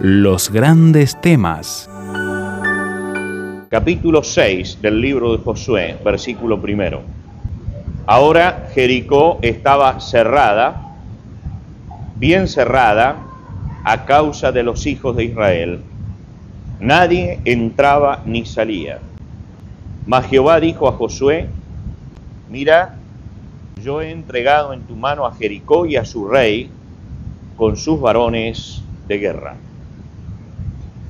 Los grandes temas. Capítulo 6 del libro de Josué, versículo primero. Ahora Jericó estaba cerrada, bien cerrada, a causa de los hijos de Israel. Nadie entraba ni salía. Mas Jehová dijo a Josué, mira, yo he entregado en tu mano a Jericó y a su rey con sus varones de guerra.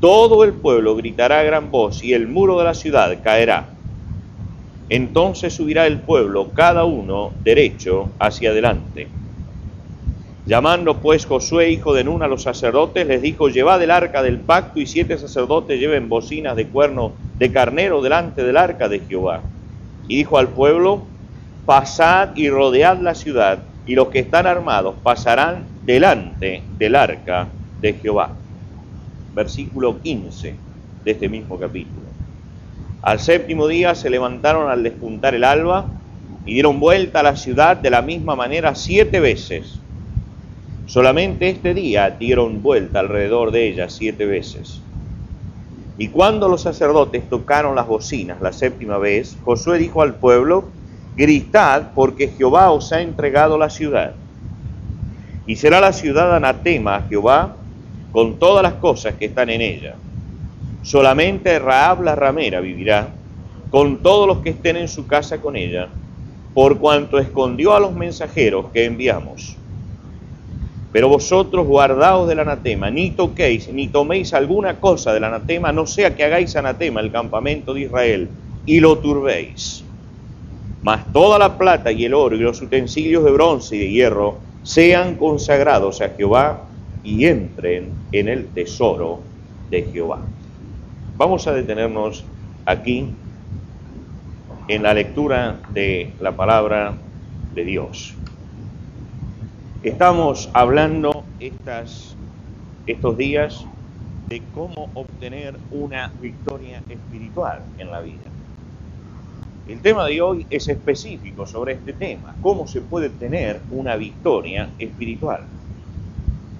todo el pueblo gritará a gran voz, y el muro de la ciudad caerá. Entonces subirá el pueblo, cada uno derecho hacia adelante Llamando pues Josué, hijo de Nun, a los sacerdotes, les dijo, llevad el arca del pacto y siete sacerdotes lleven bocinas de cuerno de carnero delante del arca de Jehová. Y dijo al pueblo, pasad y rodead la ciudad, y los que están armados pasarán delante del arca de Jehová. Versículo 15 de este mismo capítulo. Al séptimo día se levantaron al despuntar el alba y dieron vuelta a la ciudad de la misma manera siete veces Solamente este día dieron vuelta alrededor de ella siete veces. Y cuando los sacerdotes tocaron las bocinas la séptima vez, Josué dijo al pueblo, gritad porque Jehová os ha entregado la ciudad. Y será la ciudad anatema a Jehová con todas las cosas que están en ella. Solamente Raab la ramera vivirá, con todos los que estén en su casa con ella, por cuanto escondió a los mensajeros que enviamos. Pero vosotros guardaos del anatema, ni toquéis, ni toméis alguna cosa del anatema, no sea que hagáis anatema el campamento de Israel y lo turbéis. Mas toda la plata y el oro y los utensilios de bronce y de hierro sean consagrados a Jehová y entren en el tesoro de Jehová. Vamos a detenernos aquí en la lectura de la palabra de Dios. Estamos hablando estas, estos días de cómo obtener una victoria espiritual en la vida. El tema de hoy es específico sobre este tema, cómo se puede tener una victoria espiritual.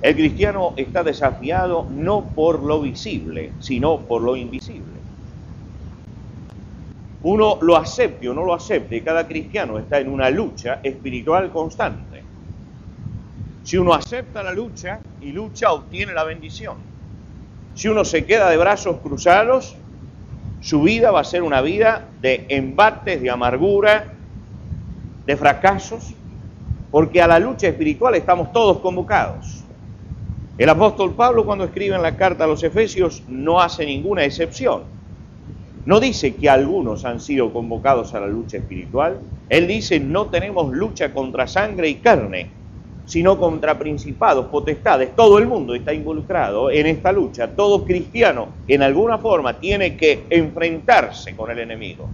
El cristiano está desafiado no por lo visible, sino por lo invisible. Uno lo acepte o no lo acepte, cada cristiano está en una lucha espiritual constante. Si uno acepta la lucha y lucha, obtiene la bendición. Si uno se queda de brazos cruzados, su vida va a ser una vida de embates, de amargura, de fracasos, porque a la lucha espiritual estamos todos convocados. El apóstol Pablo cuando escribe en la carta a los Efesios no hace ninguna excepción. No dice que algunos han sido convocados a la lucha espiritual. Él dice no tenemos lucha contra sangre y carne, sino contra principados, potestades. Todo el mundo está involucrado en esta lucha. Todo cristiano, en alguna forma, tiene que enfrentarse con el enemigo.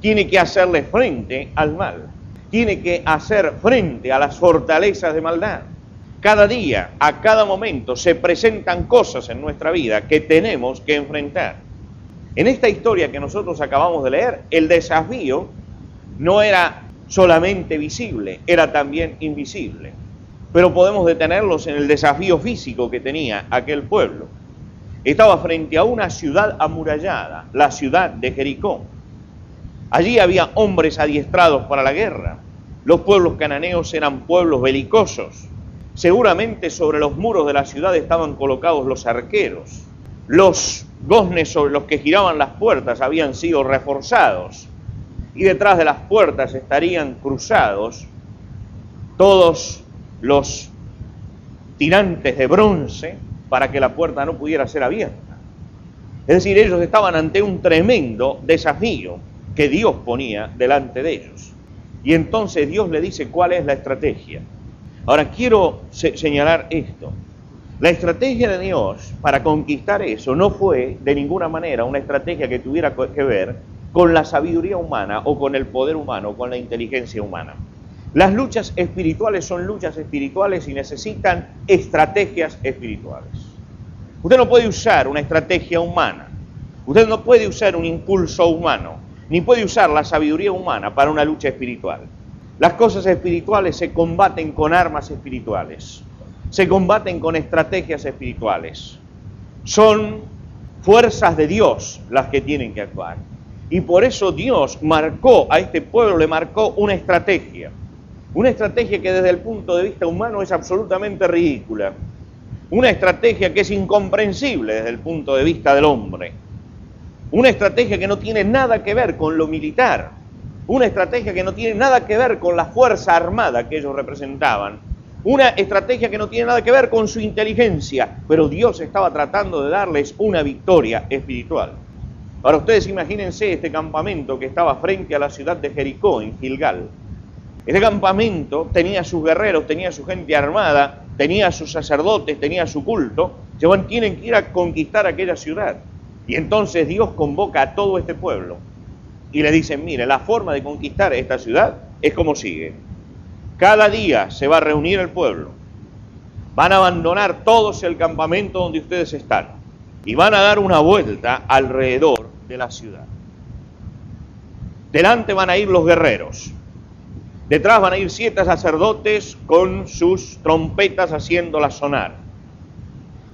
Tiene que hacerle frente al mal. Tiene que hacer frente a las fortalezas de maldad. Cada día, a cada momento, se presentan cosas en nuestra vida que tenemos que enfrentar. En esta historia que nosotros acabamos de leer, el desafío no era solamente visible, era también invisible pero podemos detenerlos en el desafío físico que tenía aquel pueblo. Estaba frente a una ciudad amurallada, la ciudad de Jericó. Allí había hombres adiestrados para la guerra. Los pueblos cananeos eran pueblos belicosos. Seguramente sobre los muros de la ciudad estaban colocados los arqueros. los goznes sobre los que giraban las puertas habían sido reforzados y detrás de las puertas estarían cruzados todos los tirantes de bronce para que la puerta no pudiera ser abierta. Es decir, ellos estaban ante un tremendo desafío que Dios ponía delante de ellos. Y entonces Dios le dice cuál es la estrategia. Ahora quiero señalar esto. La estrategia de Dios para conquistar eso no fue de ninguna manera una estrategia que tuviera que ver con la sabiduría humana o con el poder humano o con la inteligencia humana. Las luchas espirituales son luchas espirituales y necesitan estrategias espirituales. Usted no puede usar una estrategia humana, usted no puede usar un impulso humano, ni puede usar la sabiduría humana para una lucha espiritual. Las cosas espirituales se combaten con armas espirituales se combaten con estrategias espirituales. Son fuerzas de Dios las que tienen que actuar. Y por eso Dios marcó a este pueblo, le marcó una estrategia. Una estrategia que desde el punto de vista humano es absolutamente ridícula. Una estrategia que es incomprensible desde el punto de vista del hombre. Una estrategia que no tiene nada que ver con lo militar. Una estrategia que no tiene nada que ver con la fuerza armada que ellos representaban una estrategia que no tiene nada que ver con su inteligencia, pero Dios estaba tratando de darles una victoria espiritual. Ahora ustedes imagínense este campamento que estaba frente a la ciudad de Jericó, en Gilgal. Este campamento tenía sus guerreros, tenía su gente armada, tenía sus sacerdotes, tenía su culto. Se van, tienen que ir a conquistar aquella ciudad. Y entonces Dios convoca a todo este pueblo y le dicen, mire, la forma de conquistar esta ciudad es como sigue. Cada día se va a reunir el pueblo. Van a abandonar todos el campamento donde ustedes están y van a dar una vuelta alrededor de la ciudad. Delante van a ir los guerreros. Detrás van a ir siete sacerdotes con sus trompetas haciéndolas sonar.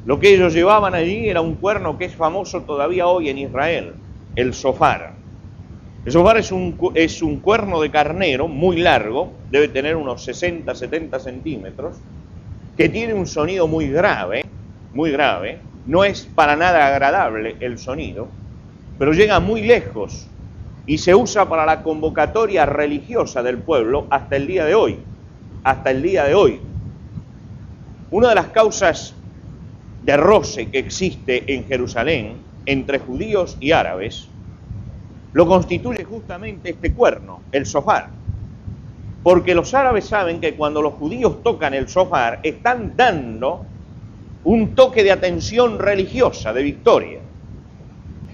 Lo que ellos llevaban allí era un cuerno que es famoso todavía hoy en Israel, el sofar. El sofar es un, es un cuerno de carnero muy largo, debe tener unos 60, 70 centímetros, que tiene un sonido muy grave, muy grave, no es para nada agradable el sonido, pero llega muy lejos y se usa para la convocatoria religiosa del pueblo hasta el día de hoy, hasta el día de hoy. Una de las causas de roce que existe en Jerusalén entre judíos y árabes lo constituye justamente este cuerno, el sofá. Porque los árabes saben que cuando los judíos tocan el sofá están dando un toque de atención religiosa, de victoria.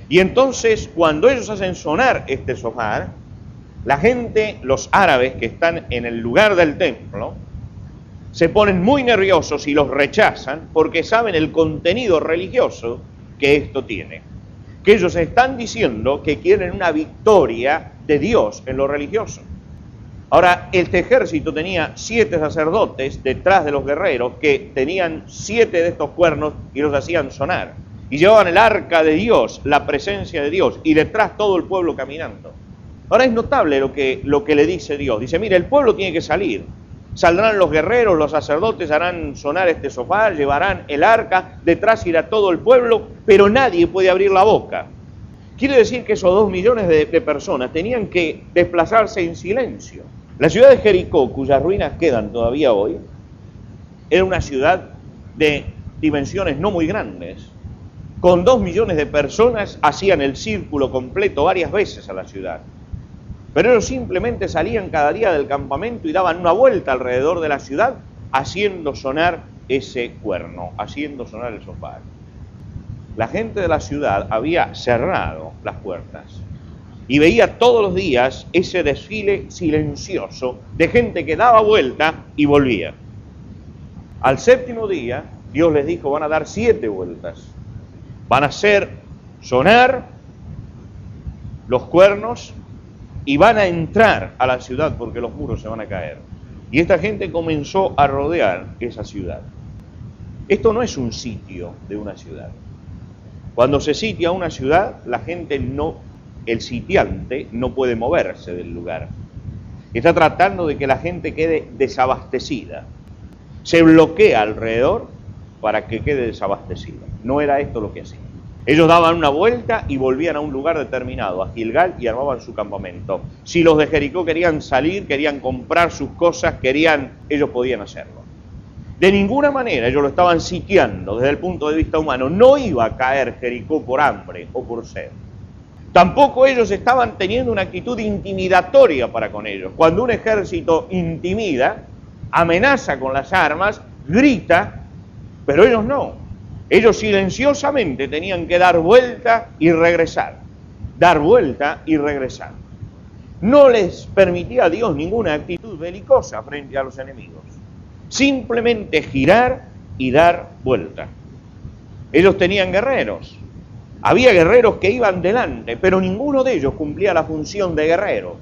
Y entonces cuando ellos hacen sonar este sofá, la gente, los árabes que están en el lugar del templo, se ponen muy nerviosos y los rechazan porque saben el contenido religioso que esto tiene que ellos están diciendo que quieren una victoria de Dios en lo religioso. Ahora, este ejército tenía siete sacerdotes detrás de los guerreros que tenían siete de estos cuernos y los hacían sonar. Y llevaban el arca de Dios, la presencia de Dios, y detrás todo el pueblo caminando. Ahora es notable lo que, lo que le dice Dios. Dice, mire, el pueblo tiene que salir. Saldrán los guerreros, los sacerdotes harán sonar este sofá, llevarán el arca, detrás irá todo el pueblo, pero nadie puede abrir la boca. Quiere decir que esos dos millones de, de, personas tenían que desplazarse en silencio. La ciudad de Jericó, cuyas ruinas quedan todavía hoy, era una ciudad de dimensiones no muy grandes. Con dos millones de personas hacían el círculo completo varias veces a la ciudad. Pero ellos simplemente salían cada día del campamento y daban una vuelta alrededor de la ciudad haciendo sonar ese cuerno, haciendo sonar el sofá. La gente de la ciudad había cerrado las puertas y veía todos los días ese desfile silencioso de gente que daba vuelta y volvía. Al séptimo día, Dios les dijo, van a dar siete vueltas. Van a hacer sonar los cuernos y van a entrar a la ciudad porque los muros se van a caer. Y esta gente comenzó a rodear esa ciudad. Esto no es un sitio de una ciudad. Cuando se sitia una ciudad, la gente no, el sitiante no puede moverse del lugar. Está tratando de que la gente quede desabastecida. Se bloquea alrededor para que quede desabastecida. No era esto lo que hacía. Ellos daban una vuelta y volvían a un lugar determinado, a Gilgal, y armaban su campamento. Si los de Jericó querían salir, querían comprar sus cosas, querían, ellos podían hacerlo. De ninguna manera ellos lo estaban sitiando desde el punto de vista humano. No iba a caer Jericó por hambre o por sed. Tampoco ellos estaban teniendo una actitud intimidatoria para con ellos. Cuando un ejército intimida, amenaza con las armas, grita, pero ellos no. Ellos silenciosamente tenían que dar vuelta y regresar. Dar vuelta y regresar. No les permitía a Dios ninguna actitud belicosa frente a los enemigos. Simplemente girar y dar vuelta. Ellos tenían guerreros. Había guerreros que iban delante, pero ninguno de ellos cumplía la función de guerrero.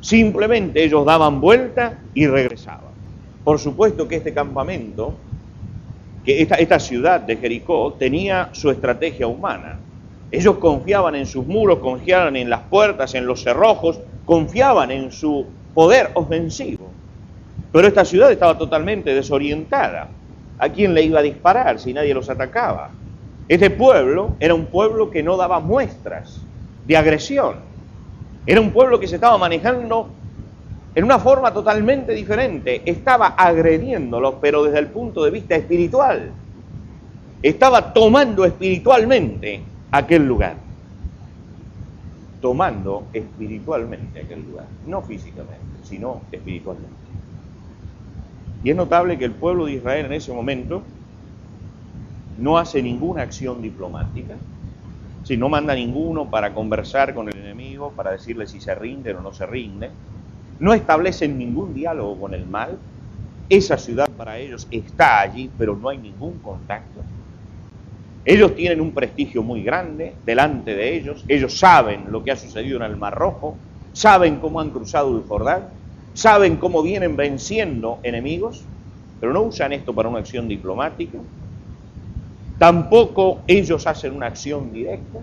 Simplemente ellos daban vuelta y regresaban. Por supuesto que este campamento que esta, esta ciudad de Jericó tenía su estrategia humana. Ellos confiaban en sus muros, confiaban en las puertas, en los cerrojos, confiaban en su poder ofensivo. Pero esta ciudad estaba totalmente desorientada. ¿A quién le iba a disparar si nadie los atacaba? Este pueblo era un pueblo que no daba muestras de agresión. Era un pueblo que se estaba manejando en una forma totalmente diferente. Estaba agrediéndolos, pero desde el punto de vista espiritual. Estaba tomando espiritualmente aquel lugar. Tomando espiritualmente aquel lugar. No físicamente, sino espiritualmente. Y es notable que el pueblo de Israel en ese momento no hace ninguna acción diplomática, si no manda ninguno para conversar con el enemigo, para decirle si se rinde o no se rinde, no establecen ningún diálogo con el mal, esa ciudad para ellos está allí, pero no hay ningún contacto. Ellos tienen un prestigio muy grande delante de ellos, ellos saben lo que ha sucedido en el Mar Rojo, saben cómo han cruzado el Jordán, saben cómo vienen venciendo enemigos, pero no usan esto para una acción diplomática. Tampoco ellos hacen una acción directa.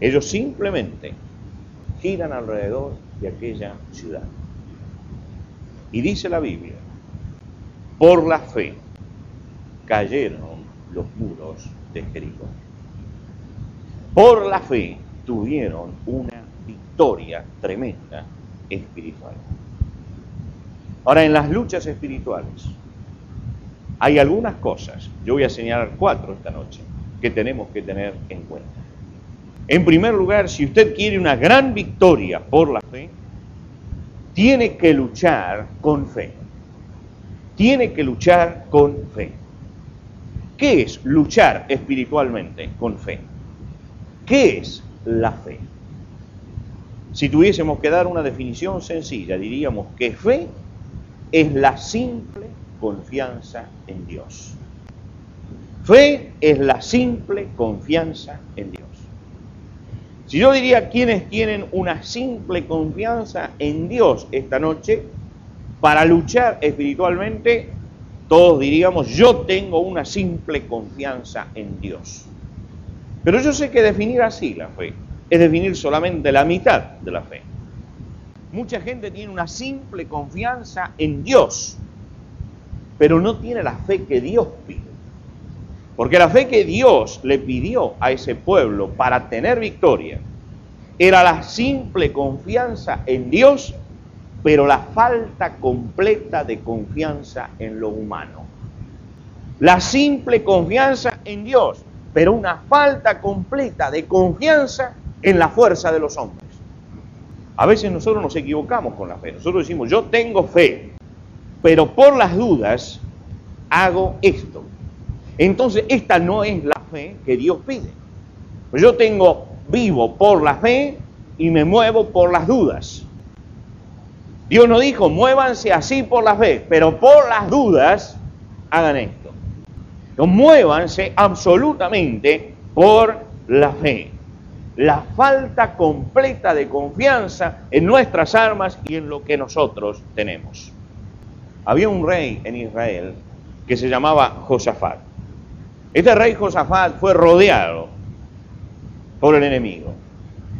Ellos simplemente giran alrededor de aquella ciudad. Y dice la Biblia, por la fe cayeron los muros de Jericó. Por la fe tuvieron una victoria tremenda espiritual. Ahora, en las luchas espirituales hay algunas cosas, yo voy a señalar cuatro esta noche, que tenemos que tener en cuenta. En primer lugar, si usted quiere una gran victoria por la fe, tiene que luchar con fe. Tiene que luchar con fe. ¿Qué es luchar espiritualmente con fe? ¿Qué es la fe? Si tuviésemos que dar una definición sencilla, diríamos que fe es la simple confianza en Dios. Fe es la simple confianza en Dios. Si yo diría quienes tienen una simple confianza en Dios esta noche, para luchar espiritualmente, todos diríamos, yo tengo una simple confianza en Dios. Pero yo sé que definir así la fe es definir solamente la mitad de la fe. Mucha gente tiene una simple confianza en Dios, pero no tiene la fe que Dios pide. Porque la fe que Dios le pidió a ese pueblo para tener victoria era la simple confianza en Dios, pero la falta completa de confianza en lo humano. La simple confianza en Dios, pero una falta completa de confianza en la fuerza de los hombres. A veces nosotros nos equivocamos con la fe. Nosotros decimos, yo tengo fe, pero por las dudas hago esto. Entonces, esta no es la fe que Dios pide. Yo tengo vivo por la fe y me muevo por las dudas. Dios no dijo, muévanse así por la fe, pero por las dudas hagan esto. No, muévanse absolutamente por la fe la falta completa de confianza en nuestras armas y en lo que nosotros tenemos. Había un rey en Israel que se llamaba Josafat. Este rey Josafat fue rodeado por el enemigo.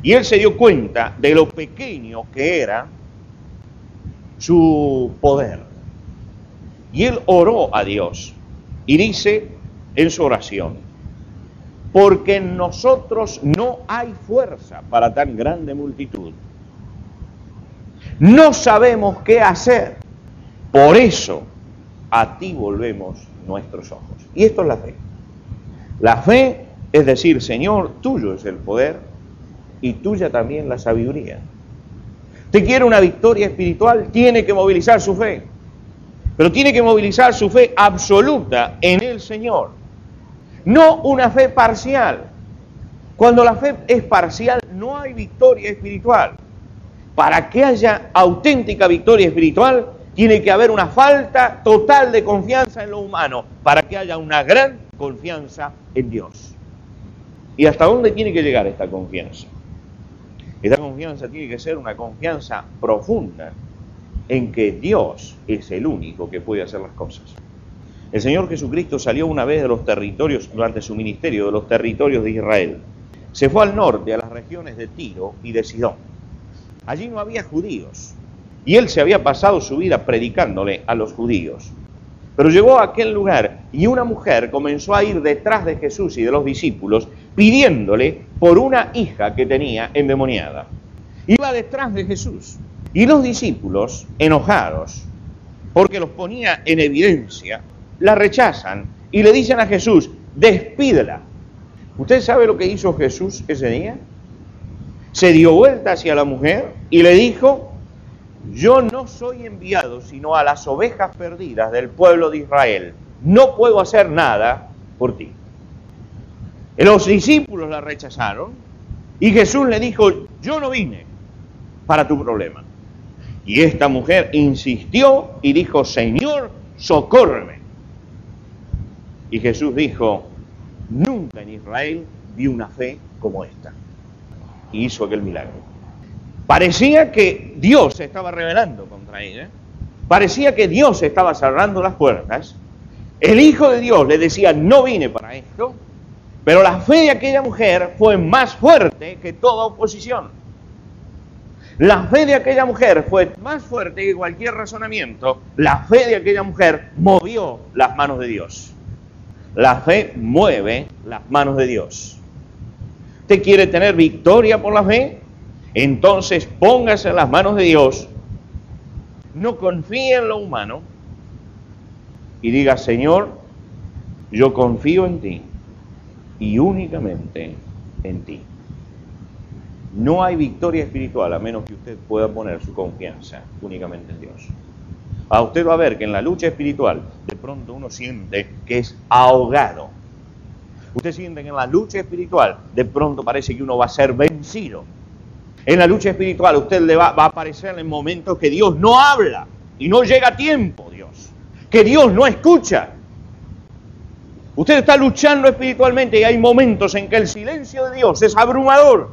Y él se dio cuenta de lo pequeño que era su poder. Y él oró a Dios y dice en su oración, porque en nosotros no hay fuerza para tan grande multitud. No sabemos qué hacer. Por eso a ti volvemos nuestros ojos. Y esto es la fe. La fe es decir, Señor, tuyo es el poder y tuya también la sabiduría. Te quiere una victoria espiritual, tiene que movilizar su fe. Pero tiene que movilizar su fe absoluta en el Señor. No una fe parcial. Cuando la fe es parcial, no hay victoria espiritual. Para que haya auténtica victoria espiritual, tiene que haber una falta total de confianza en lo humano, para que haya una gran confianza en Dios. ¿Y hasta dónde tiene que llegar esta confianza? Esta confianza tiene que ser una confianza profunda en que Dios es el único que puede hacer las cosas. El Señor Jesucristo salió una vez de los territorios, durante su ministerio, de los territorios de Israel. Se fue al norte, a las regiones de Tiro y de Sidón. Allí no había judíos. Y él se había pasado su vida predicándole a los judíos. Pero llegó a aquel lugar y una mujer comenzó a ir detrás de Jesús y de los discípulos pidiéndole por una hija que tenía endemoniada. Iba detrás de Jesús. Y los discípulos, enojados, porque los ponía en evidencia, la rechazan y le dicen a Jesús, despídela. ¿Usted sabe lo que hizo Jesús ese día? Se dio vuelta hacia la mujer y le dijo, yo no soy enviado sino a las ovejas perdidas del pueblo de Israel. No puedo hacer nada por ti. Los discípulos la rechazaron y Jesús le dijo, yo no vine para tu problema. Y esta mujer insistió y dijo, Señor, socórreme. Y Jesús dijo, nunca en Israel vi una fe como esta. Y hizo aquel milagro. Parecía que Dios se estaba rebelando contra ella. Parecía que Dios estaba cerrando las puertas. El Hijo de Dios le decía, no vine para esto. Pero la fe de aquella mujer fue más fuerte que toda oposición. La fe de aquella mujer fue más fuerte que cualquier razonamiento. La fe de aquella mujer movió las manos de Dios. La fe mueve las manos de Dios. ¿Usted quiere tener victoria por la fe? Entonces póngase en las manos de Dios, no confíe en lo humano y diga, Señor, yo confío en ti y únicamente en ti. No hay victoria espiritual a menos que usted pueda poner su confianza únicamente en Dios. A usted va a ver que en la lucha espiritual de pronto uno siente que es ahogado. Usted siente que en la lucha espiritual de pronto parece que uno va a ser vencido en la lucha espiritual usted le va, a aparecer en momentos que Dios no habla y no llega a tiempo, Dios. Que Dios no escucha. Usted está luchando espiritualmente y hay momentos en que el silencio de Dios es abrumador.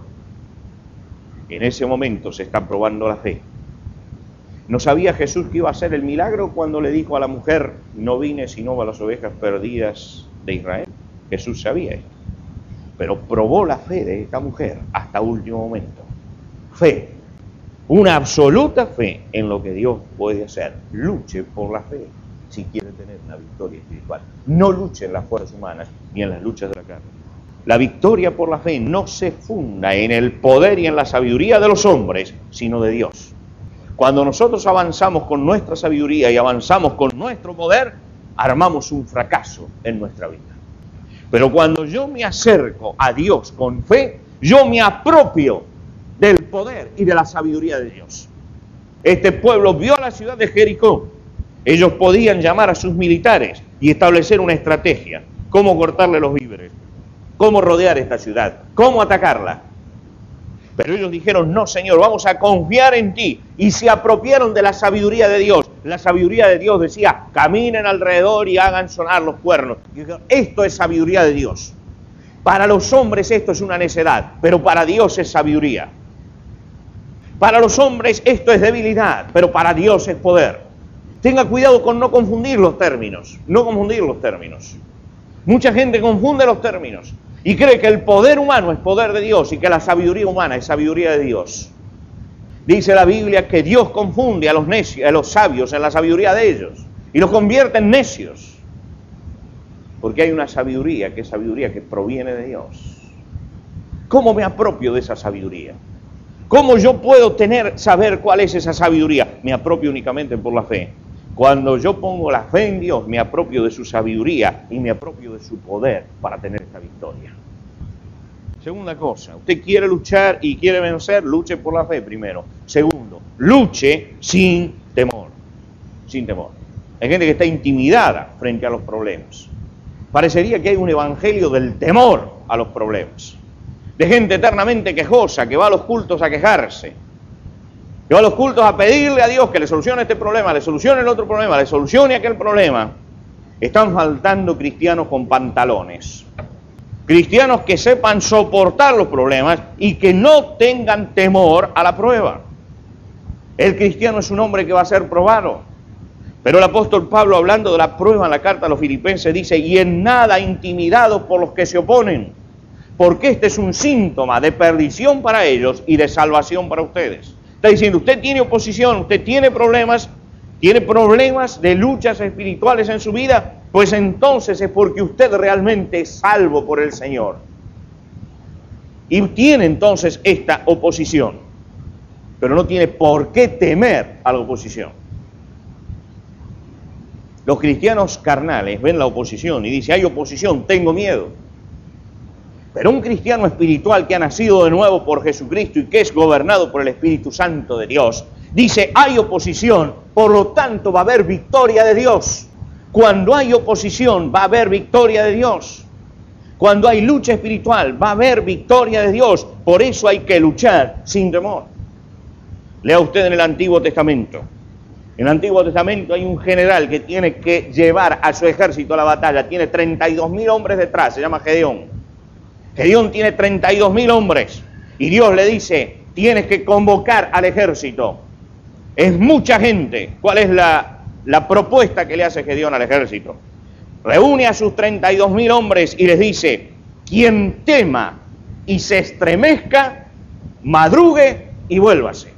En ese momento se está probando la fe. ¿No sabía Jesús que iba a hacer el milagro cuando le dijo a la mujer, no vine sino a las ovejas perdidas de Israel? Jesús sabía esto. Pero probó la fe de esta mujer hasta último momento fe, una absoluta fe en lo que Dios puede hacer. Luche por la fe si quiere tener una victoria espiritual. No luche en las fuerzas humanas ni en las luchas de la carne. La victoria por la fe no se funda en el poder y en la sabiduría de los hombres, sino de Dios. Cuando nosotros avanzamos con nuestra sabiduría y avanzamos con nuestro poder, armamos un fracaso en nuestra vida. Pero cuando yo me acerco a Dios con fe, yo me apropio poder y de la sabiduría de Dios. Este pueblo vio a la ciudad de Jericó. Ellos podían llamar a sus militares y establecer una estrategia. Cómo cortarle los víveres, cómo rodear esta ciudad, cómo atacarla. Pero ellos dijeron, no Señor, vamos a confiar en ti. Y se apropiaron de la sabiduría de Dios. La sabiduría de Dios decía, caminen alrededor y hagan sonar los cuernos. Esto es sabiduría de Dios. Para los hombres esto es una necedad, pero para Dios es sabiduría. Para los hombres esto es debilidad, pero para Dios es poder. Tenga cuidado con no confundir los términos, no confundir los términos. Mucha gente confunde los términos y cree que el poder humano es poder de Dios y que la sabiduría humana es sabiduría de Dios. Dice la Biblia que Dios confunde a los necios, a los sabios en la sabiduría de ellos y los convierte en necios. Porque hay una sabiduría, que es sabiduría que proviene de Dios. ¿Cómo me apropio de esa sabiduría? ¿Cómo yo puedo tener, saber cuál es esa sabiduría? Me apropio únicamente por la fe. Cuando yo pongo la fe en Dios, me apropio de su sabiduría y me apropio de su poder para tener esta victoria. Segunda cosa, usted quiere luchar y quiere vencer, luche por la fe primero. Segundo, luche sin temor. Sin temor. Hay gente que está intimidada frente a los problemas. Parecería que hay un evangelio del temor a los problemas. De gente eternamente quejosa que va a los cultos a quejarse. Que va a los cultos a pedirle a Dios que le solucione este problema, le solucione el otro problema, le solucione aquel problema. Están faltando cristianos con pantalones Cristianos que sepan soportar los problemas y que no tengan temor a la prueba. El cristiano es un hombre que va a ser probado. Pero el apóstol Pablo, hablando de la prueba en la carta a los filipenses, dice, y en nada intimidados por los que se oponen, porque este es un síntoma de perdición para ellos y de salvación para ustedes. Está diciendo, usted tiene oposición, usted tiene problemas, tiene problemas de luchas espirituales en su vida, pues entonces es porque usted realmente es salvo por el Señor. Y tiene entonces esta oposición, pero no tiene por qué temer a la oposición. Los cristianos carnales ven la oposición y dicen, hay oposición, tengo miedo. Pero un cristiano espiritual que ha nacido de nuevo por Jesucristo y que es gobernado por el Espíritu Santo de Dios, dice, hay oposición, por lo tanto va a haber victoria de Dios. Cuando hay oposición va a haber victoria de Dios. Cuando hay lucha espiritual va a haber victoria de Dios. Por eso hay que luchar sin temor. Lea usted en el Antiguo Testamento. En el Antiguo Testamento hay un general que tiene que llevar a su ejército a la batalla. Tiene 32 mil hombres detrás, se llama Gedeón. Gedeón tiene 32 mil hombres. Y Dios le dice, tienes que convocar al ejército. Es mucha gente. ¿Cuál es la la propuesta que le hace Gedeón al ejército. Reúne a sus 32 mil hombres y les dice, quien tema y se estremezca, madrugue y vuélvase.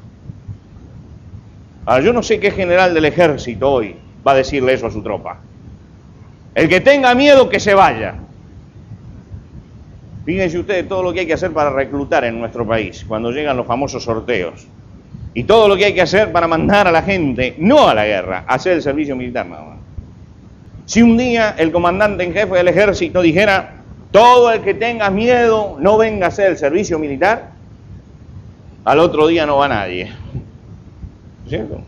Ahora, yo no sé qué general del ejército hoy va a decirle eso a su tropa. El que tenga miedo que se vaya. Fíjense ustedes todo lo que hay que hacer para reclutar en nuestro país cuando llegan los famosos sorteos. Y todo lo que hay que hacer para mandar a la gente, no a la guerra, a hacer el servicio militar nada más. Si un día el comandante en jefe del ejército dijera, todo el que tenga miedo no venga a hacer el servicio militar, al otro día no va nadie. ¿Cierto?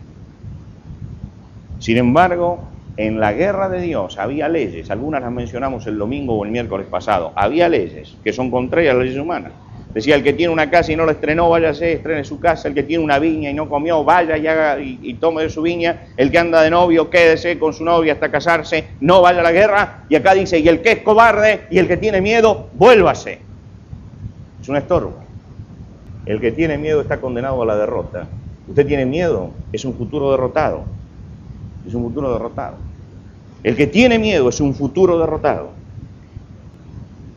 Sin embargo, en la guerra de Dios había leyes, algunas las mencionamos el domingo o el miércoles pasado, había leyes que son contrarias a las leyes humanas. Decía, el que tiene una casa y no la estrenó, váyase, estrene su casa. El que tiene una viña y no comió, vaya y, haga, y, tome de su viña. El que anda de novio, quédese con su novia hasta casarse, no vaya a la guerra. Y acá dice, y el que es cobarde y el que tiene miedo, vuélvase. Es un estorbo. El que tiene miedo está condenado a la derrota. Usted tiene miedo, es un futuro derrotado. Es un futuro derrotado. El que tiene miedo es un futuro derrotado.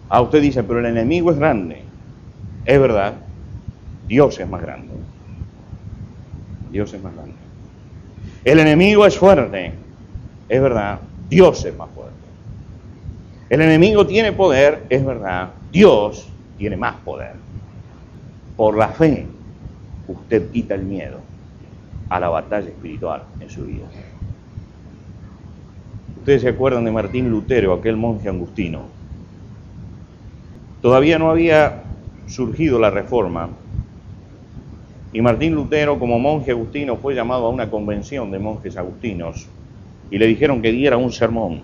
A ah, usted dice, pero el enemigo es grande. Es verdad, Dios es más grande. Dios es más grande. El enemigo es fuerte. Es verdad, Dios es más fuerte. El enemigo tiene poder, es verdad, Dios tiene más poder. Por la fe, usted quita el miedo a la batalla espiritual en su vida. Ustedes se acuerdan de Martín Lutero, aquel monje angustino. Todavía no había surgido la reforma y Martín Lutero como monje agustino fue llamado a una convención de monjes agustinos y le dijeron que diera un sermón.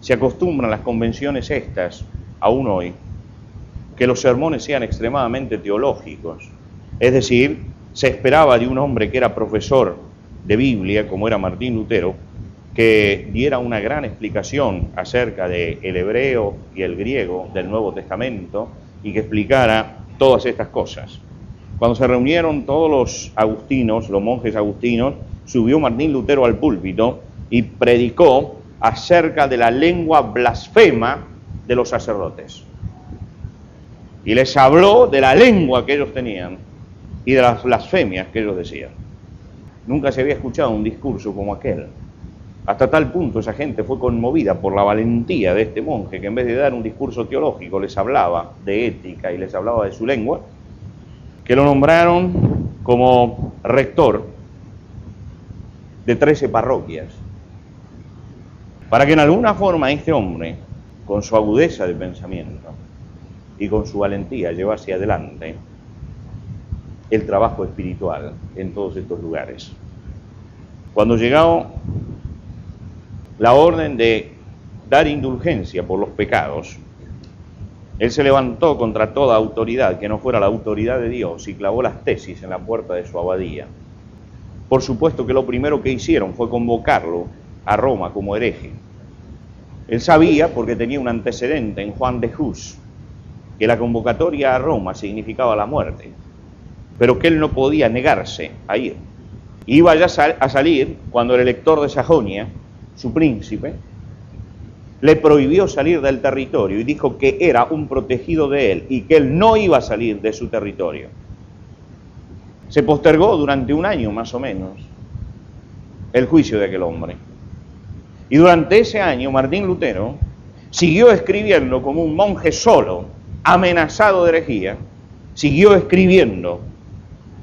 Se acostumbran las convenciones estas, aún hoy, que los sermones sean extremadamente teológicos. Es decir, se esperaba de un hombre que era profesor de Biblia, como era Martín Lutero, que diera una gran explicación acerca del el hebreo y el griego del Nuevo Testamento, y que explicara todas estas cosas. Cuando se reunieron todos los agustinos, los monjes agustinos, subió Martín Lutero al púlpito y predicó acerca de la lengua blasfema de los sacerdotes. Y les habló de la lengua que ellos tenían y de las blasfemias que ellos decían. Nunca se había escuchado un discurso como aquel. Hasta tal punto esa gente fue conmovida por la valentía de este monje que en vez de dar un discurso teológico les hablaba de ética y les hablaba de su lengua, que lo nombraron como rector de 13 parroquias, para que en alguna forma este hombre, con su agudeza de pensamiento y con su valentía, llevase adelante el trabajo espiritual en todos estos lugares. Cuando llegó la orden de dar indulgencia por los pecados, él se levantó contra toda autoridad que no fuera la autoridad de Dios y clavó las tesis en la puerta de su abadía. Por supuesto que lo primero que hicieron fue convocarlo a Roma como hereje. Él sabía, porque tenía un antecedente en Juan de Hus, que la convocatoria a Roma significaba la muerte, pero que él no podía negarse a ir. Iba ya a salir cuando el elector de Sajonia, su príncipe, le prohibió salir del territorio y dijo que era un protegido de él y que él no iba a salir de su territorio. Se postergó durante un año más o menos el juicio de aquel hombre. Y durante ese año Martín Lutero siguió escribiendo como un monje solo, amenazado de herejía, siguió escribiendo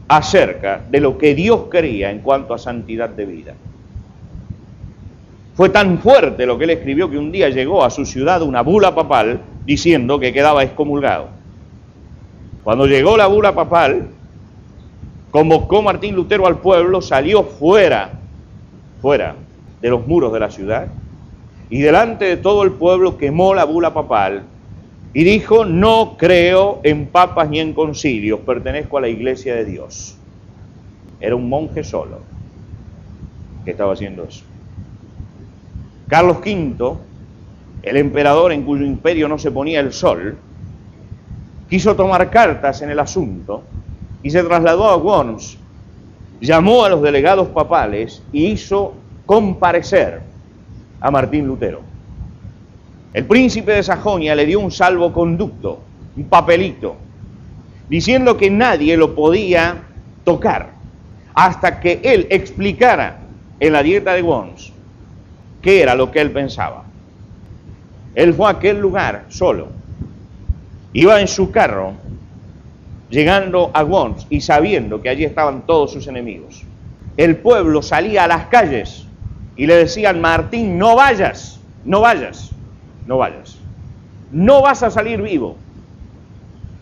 acerca de lo que Dios quería en cuanto a santidad de vida. Fue tan fuerte lo que él escribió que un día llegó a su ciudad una bula papal diciendo que quedaba excomulgado. Cuando llegó la bula papal, convocó Martín Lutero al pueblo, salió fuera, fuera de los muros de la ciudad, y delante de todo el pueblo quemó la bula papal y dijo, no creo en papas ni en concilios, pertenezco a la iglesia de Dios. Era un monje solo que estaba haciendo eso. Carlos V, el emperador en cuyo imperio no se ponía el sol, quiso tomar cartas en el asunto y se trasladó a Worms, llamó a los delegados papales y hizo comparecer a Martín Lutero. El príncipe de Sajonia le dio un salvoconducto, un papelito, diciendo que nadie lo podía tocar hasta que él explicara en la dieta de Worms qué era lo que él pensaba. Él fue a aquel lugar solo. Iba en su carro, llegando a Worms y sabiendo que allí estaban todos sus enemigos. El pueblo salía a las calles y le decían, Martín, no vayas, no vayas, no vayas. No vas a salir vivo.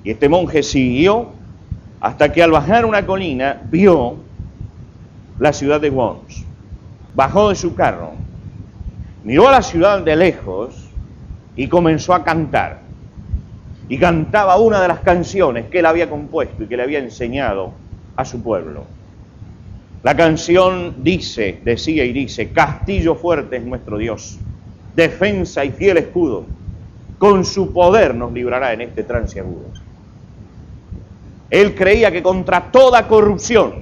Y este monje siguió hasta que al bajar una colina vio la ciudad de Worms. Bajó de su carro miró a la ciudad de lejos y comenzó a cantar. Y cantaba una de las canciones que él había compuesto y que le había enseñado a su pueblo. La canción dice, decía y dice, castillo fuerte es nuestro Dios, defensa y fiel escudo, con su poder nos librará en este trance agudo. Él creía que contra toda corrupción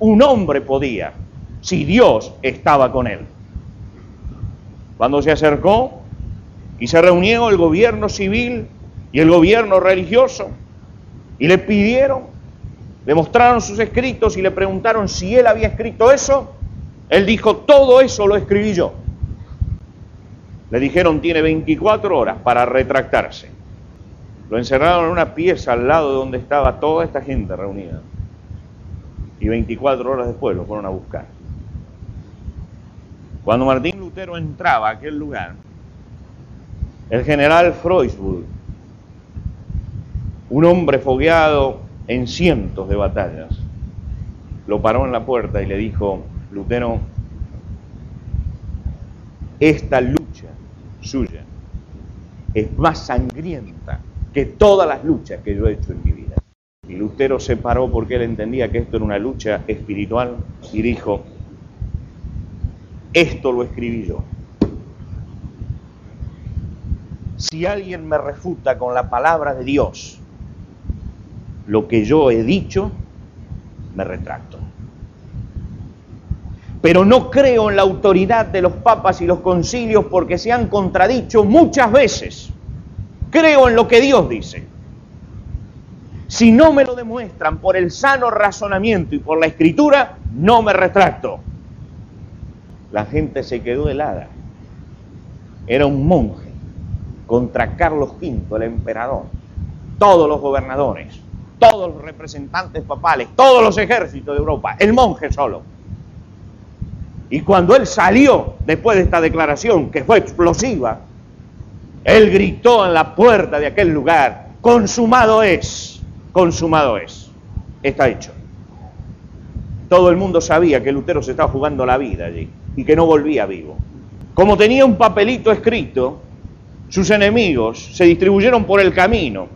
un hombre podía, si Dios estaba con él. Cuando se acercó y se reunió el gobierno civil y el gobierno religioso y le pidieron, le mostraron sus escritos y le preguntaron si él había escrito eso, él dijo, todo eso lo escribí yo. Le dijeron, tiene 24 horas para retractarse. Lo encerraron en una pieza al lado de donde estaba toda esta gente reunida. Y 24 horas después lo fueron a buscar. Cuando Martín Lutero entraba a aquel lugar, el general Freusburg, un hombre fogueado en cientos de batallas, lo paró en la puerta y le dijo, Lutero, esta lucha suya es más sangrienta que todas las luchas que yo he hecho en mi vida. Y Lutero se paró porque él entendía que esto era una lucha espiritual y dijo, esto lo escribí yo. Si alguien me refuta con la palabra de Dios lo que yo he dicho, me retracto. Pero no creo en la autoridad de los papas y los concilios porque se han contradicho muchas veces. Creo en lo que Dios dice. Si no me lo demuestran por el sano razonamiento y por la escritura, no me retracto. La gente se quedó helada. Era un monje contra Carlos V, el emperador. Todos los gobernadores, todos los representantes papales, todos los ejércitos de Europa, el monje solo. Y cuando él salió después de esta declaración, que fue explosiva, él gritó en la puerta de aquel lugar, consumado es, consumado es, está hecho. Todo el mundo sabía que Lutero se estaba jugando la vida allí y que no volvía vivo. Como tenía un papelito escrito, sus enemigos se distribuyeron por el camino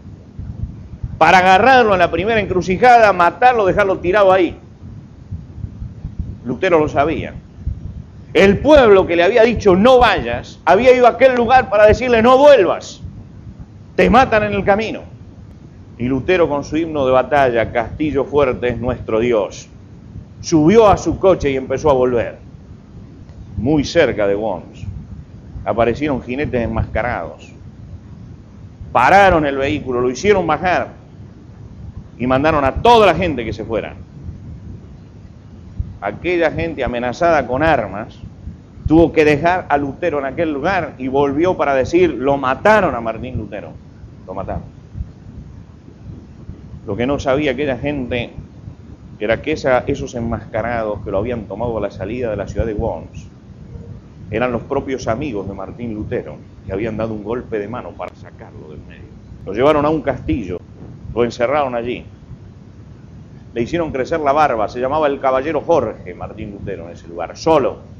para agarrarlo en la primera encrucijada, matarlo, dejarlo tirado ahí. Lutero lo sabía. El pueblo que le había dicho no vayas, había ido a aquel lugar para decirle no vuelvas, te matan en el camino. Y Lutero con su himno de batalla, Castillo fuerte es nuestro Dios, subió a su coche y empezó a volver. Muy cerca de Worms aparecieron jinetes enmascarados. Pararon el vehículo, lo hicieron bajar y mandaron a toda la gente que se fuera aquella gente amenazada con armas tuvo que dejar a Lutero en aquel lugar y volvió para decir, lo mataron a Martín Lutero, lo mataron. Lo que no sabía aquella gente era que esos enmascarados que lo habían tomado a la salida de la ciudad de Worms eran los propios amigos de Martín Lutero que habían dado un golpe de mano para sacarlo del medio. Lo llevaron a un castillo, lo encerraron allí le hicieron crecer la barba, se llamaba el caballero Jorge Martín Lutero en ese lugar, solo.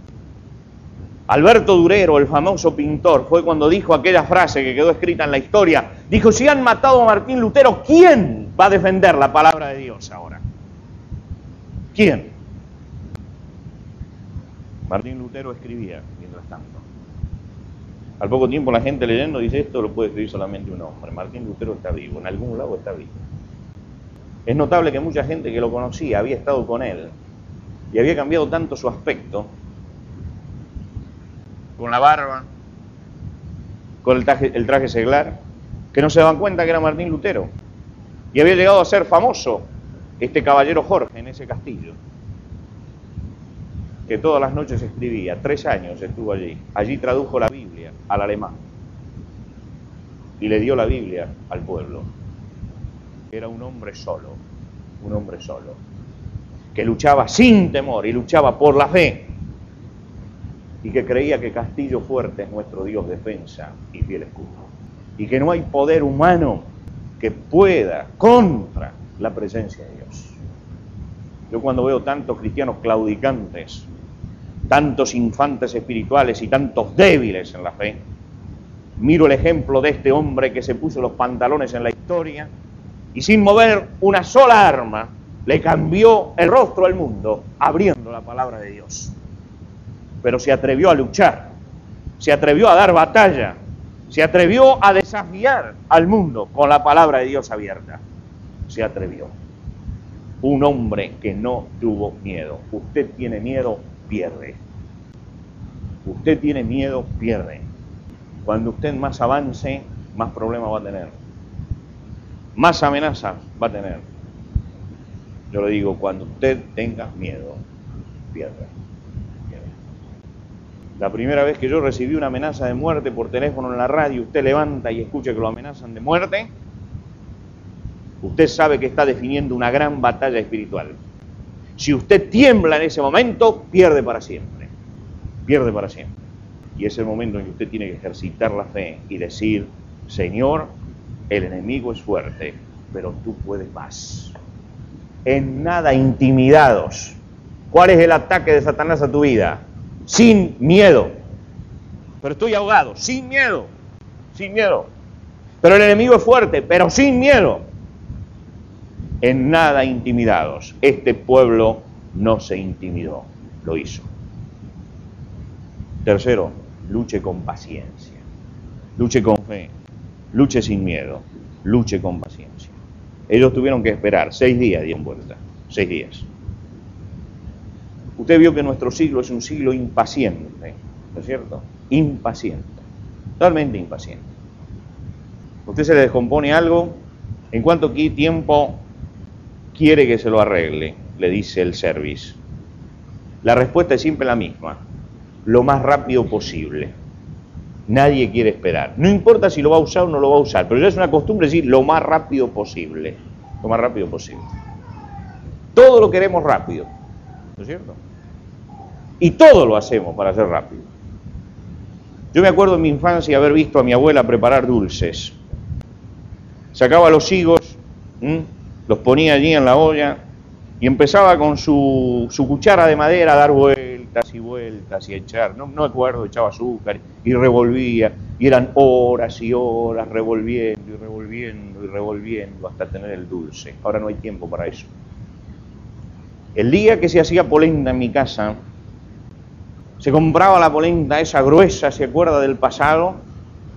Alberto Durero, el famoso pintor, fue cuando dijo aquella frase que quedó escrita en la historia. Dijo, si han matado a Martín Lutero, ¿quién va a defender la palabra de Dios ahora? ¿Quién? Martín Lutero escribía, mientras tanto. Al poco tiempo la gente leyendo dice, esto lo puede escribir solamente un hombre. Martín Lutero está vivo, en algún lado está vivo. Es notable que mucha gente que lo conocía había estado con él y había cambiado tanto su aspecto, con la barba, con el traje, el traje seglar, que no se daban cuenta que era Martín Lutero. Y había llegado a ser famoso este caballero Jorge en ese castillo, que todas las noches escribía, tres años estuvo allí. Allí tradujo la Biblia al alemán y le dio la Biblia al pueblo era un hombre solo, un hombre solo, que luchaba sin temor y luchaba por la fe y que creía que Castillo Fuerte es nuestro Dios defensa y fiel escudo y que no hay poder humano que pueda contra la presencia de Dios. Yo cuando veo tantos cristianos claudicantes, tantos infantes espirituales y tantos débiles en la fe, miro el ejemplo de este hombre que se puso los pantalones en la historia y sin mover una sola arma, le cambió el rostro al mundo, abriendo la palabra de Dios. Pero se atrevió a luchar, se atrevió a dar batalla, se atrevió a desafiar al mundo con la palabra de Dios abierta. Se atrevió. Un hombre que no tuvo miedo. Usted tiene miedo, pierde. Usted tiene miedo, pierde. Cuando usted más avance, más problemas va a tener más amenazas va a tener. Yo le digo, cuando usted tenga miedo, pierda. La primera vez que yo recibí una amenaza de muerte por teléfono en la radio, usted levanta y escucha que lo amenazan de muerte, usted sabe que está definiendo una gran batalla espiritual. Si usted tiembla en ese momento, pierde para siempre. Pierde para siempre. Y es el momento en que usted tiene que ejercitar la fe y decir, Señor, el enemigo es fuerte, pero tú puedes más. En nada intimidados. ¿Cuál es el ataque de Satanás a tu vida? Sin miedo. Pero estoy ahogado, sin miedo. Sin miedo. Pero el enemigo es fuerte, pero sin miedo. En nada intimidados. Este pueblo no se intimidó, lo hizo. Tercero, luche con paciencia. Luche con fe luche sin miedo, luche con paciencia. Ellos tuvieron que esperar seis días, dieron vuelta, seis días. Usted vio que nuestro siglo es un siglo impaciente, ¿no es cierto? Impaciente, totalmente impaciente. Usted se le descompone algo, ¿en cuánto tiempo quiere que se lo arregle? Le dice el service. La respuesta es siempre la misma. Lo más rápido posible. Nadie quiere esperar. No importa si lo va a usar o no lo va a usar, pero ya es una costumbre decir lo más rápido posible. Lo más rápido posible. Todo lo queremos rápido. ¿No es cierto? Y todo lo hacemos para hacer rápido. Yo me acuerdo en mi infancia haber visto a mi abuela preparar dulces. Sacaba los higos, los ponía allí en la olla y empezaba con su, su cuchara de madera a dar vueltas y vueltas y echar, no, no acuerdo, echaba azúcar y revolvía, y eran horas y horas revolviendo y revolviendo y revolviendo hasta tener el dulce. Ahora no hay tiempo para eso. El día que se hacía polenta en mi casa, se compraba la polenta esa gruesa, ¿se acuerda del pasado?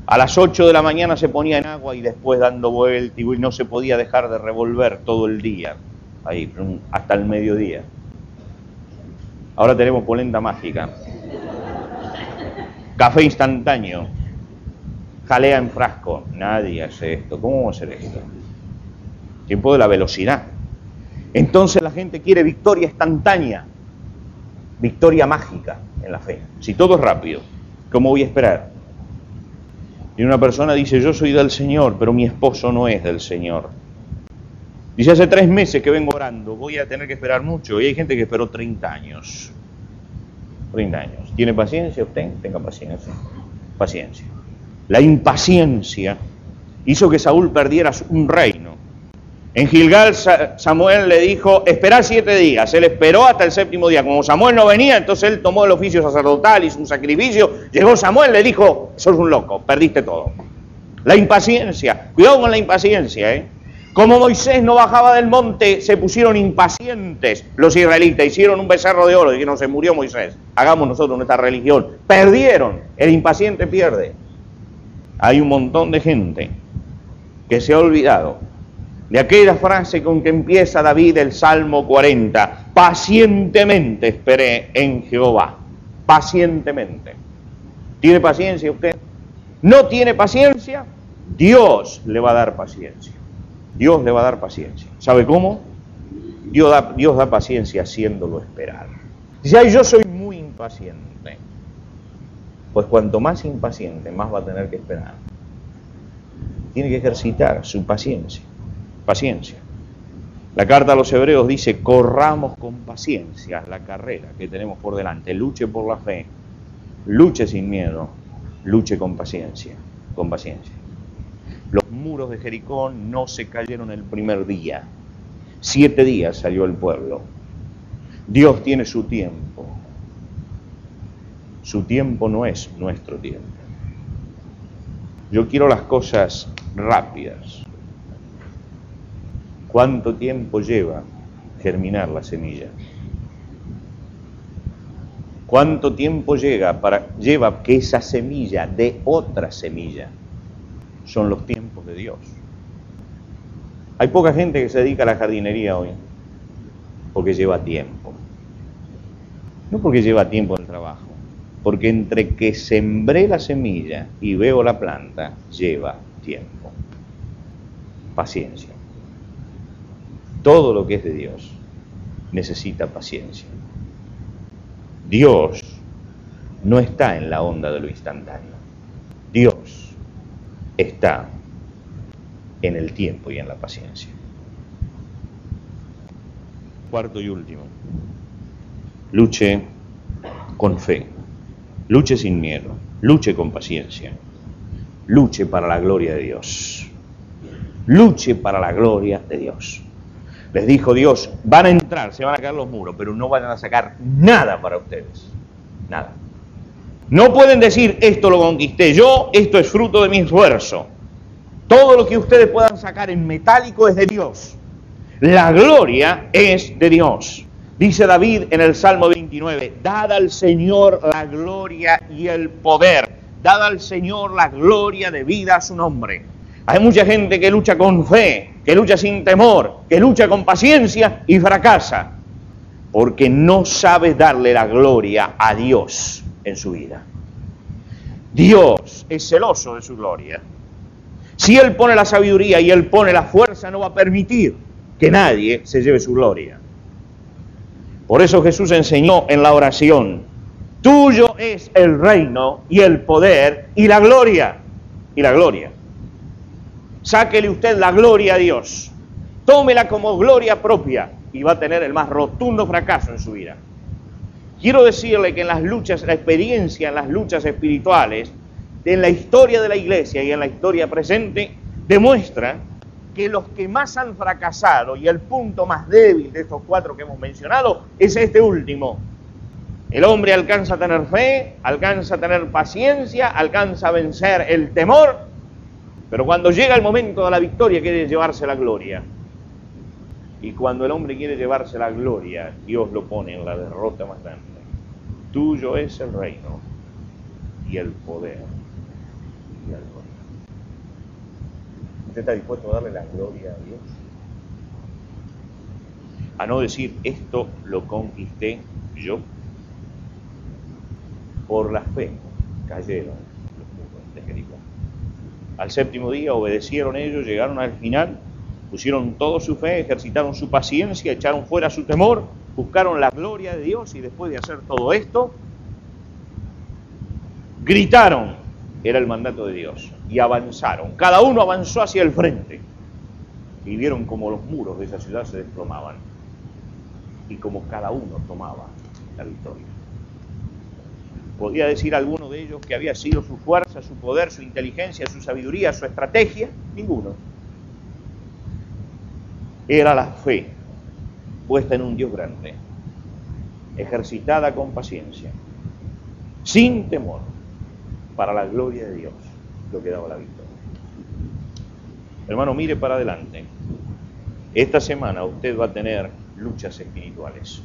A las 8 de la mañana se ponía en agua y después dando vuelta y no se podía dejar de revolver todo el día, ahí, hasta el mediodía. Ahora tenemos polenta mágica. Café instantáneo. Jalea en frasco. Nadie hace esto. ¿Cómo vamos a hacer esto? Tiempo de la velocidad. Entonces la gente quiere victoria instantánea. Victoria mágica en la fe. Si todo es rápido, ¿cómo voy a esperar? Y una persona dice, yo soy del Señor, pero mi esposo no es del Señor. Dice, hace tres meses que vengo orando, voy a tener que esperar mucho. Y hay gente que esperó 30 años. 30 años. ¿Tiene paciencia usted? Tenga paciencia. Paciencia. La impaciencia hizo que Saúl perdiera un reino. En Gilgal Samuel le dijo, esperar siete días. Él esperó hasta el séptimo día. Como Samuel no venía, entonces él tomó el oficio sacerdotal, hizo un sacrificio. Llegó Samuel, le dijo, sos un loco, perdiste todo. La impaciencia. Cuidado con la impaciencia, ¿eh? Como Moisés no bajaba del monte, se pusieron impacientes los israelitas, hicieron un becerro de oro y no se murió Moisés. Hagamos nosotros nuestra religión. Perdieron, el impaciente pierde. Hay un montón de gente que se ha olvidado de aquella frase con que empieza David el Salmo 40. Pacientemente esperé en Jehová. Pacientemente. ¿Tiene paciencia usted? ¿No tiene paciencia? Dios le va a dar paciencia. Dios le va a dar paciencia. ¿Sabe cómo? Dios da, Dios da paciencia haciéndolo esperar. Dice, ay, yo soy muy impaciente. Pues cuanto más impaciente, más va a tener que esperar. Tiene que ejercitar su paciencia. Paciencia. La carta a los hebreos dice, corramos con paciencia la carrera que tenemos por delante. Luche por la fe. Luche sin miedo. Luche con paciencia. Con paciencia. Los muros de Jericó no se cayeron el primer día. Siete días salió el pueblo. Dios tiene su tiempo. Su tiempo no es nuestro tiempo. Yo quiero las cosas rápidas. ¿Cuánto tiempo lleva germinar la semilla? ¿Cuánto tiempo llega para, lleva que esa semilla dé otra semilla? Son los tiempos de Dios. Hay poca gente que se dedica a la jardinería hoy porque lleva tiempo. No porque lleva tiempo en el trabajo, porque entre que sembré la semilla y veo la planta, lleva tiempo. Paciencia. Todo lo que es de Dios necesita paciencia. Dios no está en la onda de lo instantáneo. Está en el tiempo y en la paciencia. Cuarto y último, luche con fe, luche sin miedo, luche con paciencia, luche para la gloria de Dios, luche para la gloria de Dios. Les dijo Dios, van a entrar, se van a caer los muros, pero no van a sacar nada para ustedes, nada. No pueden decir, esto lo conquisté yo, esto es fruto de mi esfuerzo. Todo lo que ustedes puedan sacar en metálico es de Dios. La gloria es de Dios. Dice David en el Salmo 29, dad al Señor la gloria y el poder. Dad al Señor la gloria de vida a su nombre. Hay mucha gente que lucha con fe, que lucha sin temor, que lucha con paciencia y fracasa, porque no sabe darle la gloria a Dios en su vida. Dios es celoso de su gloria. Si Él pone la sabiduría y Él pone la fuerza, no va a permitir que nadie se lleve su gloria. Por eso Jesús enseñó en la oración, Tuyo es el reino y el poder y la gloria. Y la gloria. Sáquele usted la gloria a Dios. Tómela como gloria propia y va a tener el más rotundo fracaso en su vida. Quiero decirle que en las luchas, la experiencia en las luchas espirituales, en la historia de la iglesia y en la historia presente, demuestra que los que más han fracasado y el punto más débil de estos cuatro que hemos mencionado es este último. El hombre alcanza a tener fe, alcanza a tener paciencia, alcanza a vencer el temor, pero cuando llega el momento de la victoria quiere llevarse la gloria. Y cuando el hombre quiere llevarse la gloria, Dios lo pone en la derrota más grande. Tuyo es el reino y el poder y el ¿Usted está dispuesto a darle la gloria a Dios? A no decir, esto lo conquisté yo. Por la fe cayeron los muros de Jericó. Al séptimo día obedecieron ellos, llegaron al final, pusieron toda su fe, ejercitaron su paciencia, echaron fuera su temor, buscaron la gloria de Dios y después de hacer todo esto, gritaron, era el mandato de Dios, y avanzaron. Cada uno avanzó hacia el frente y vieron como los muros de esa ciudad se desplomaban y como cada uno tomaba la victoria. Podía decir alguno de ellos que había sido su fuerza, su poder, su inteligencia, su sabiduría, su estrategia. Ninguno. Era la fe puesta en un Dios grande, ejercitada con paciencia, sin temor para la gloria de Dios lo que daba la victoria. Hermano, mire para adelante. Esta semana usted va a tener luchas espirituales.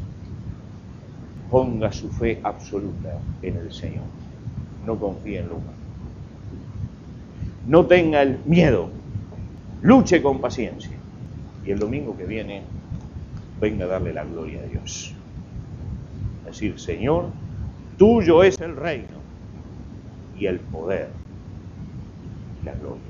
Ponga su fe absoluta en el Señor. No confíe en lo humano. No tenga el miedo. Luche con paciencia. Y el domingo que viene, venga a darle la gloria a Dios. Es decir, Señor, tuyo es el reino y el poder y la gloria.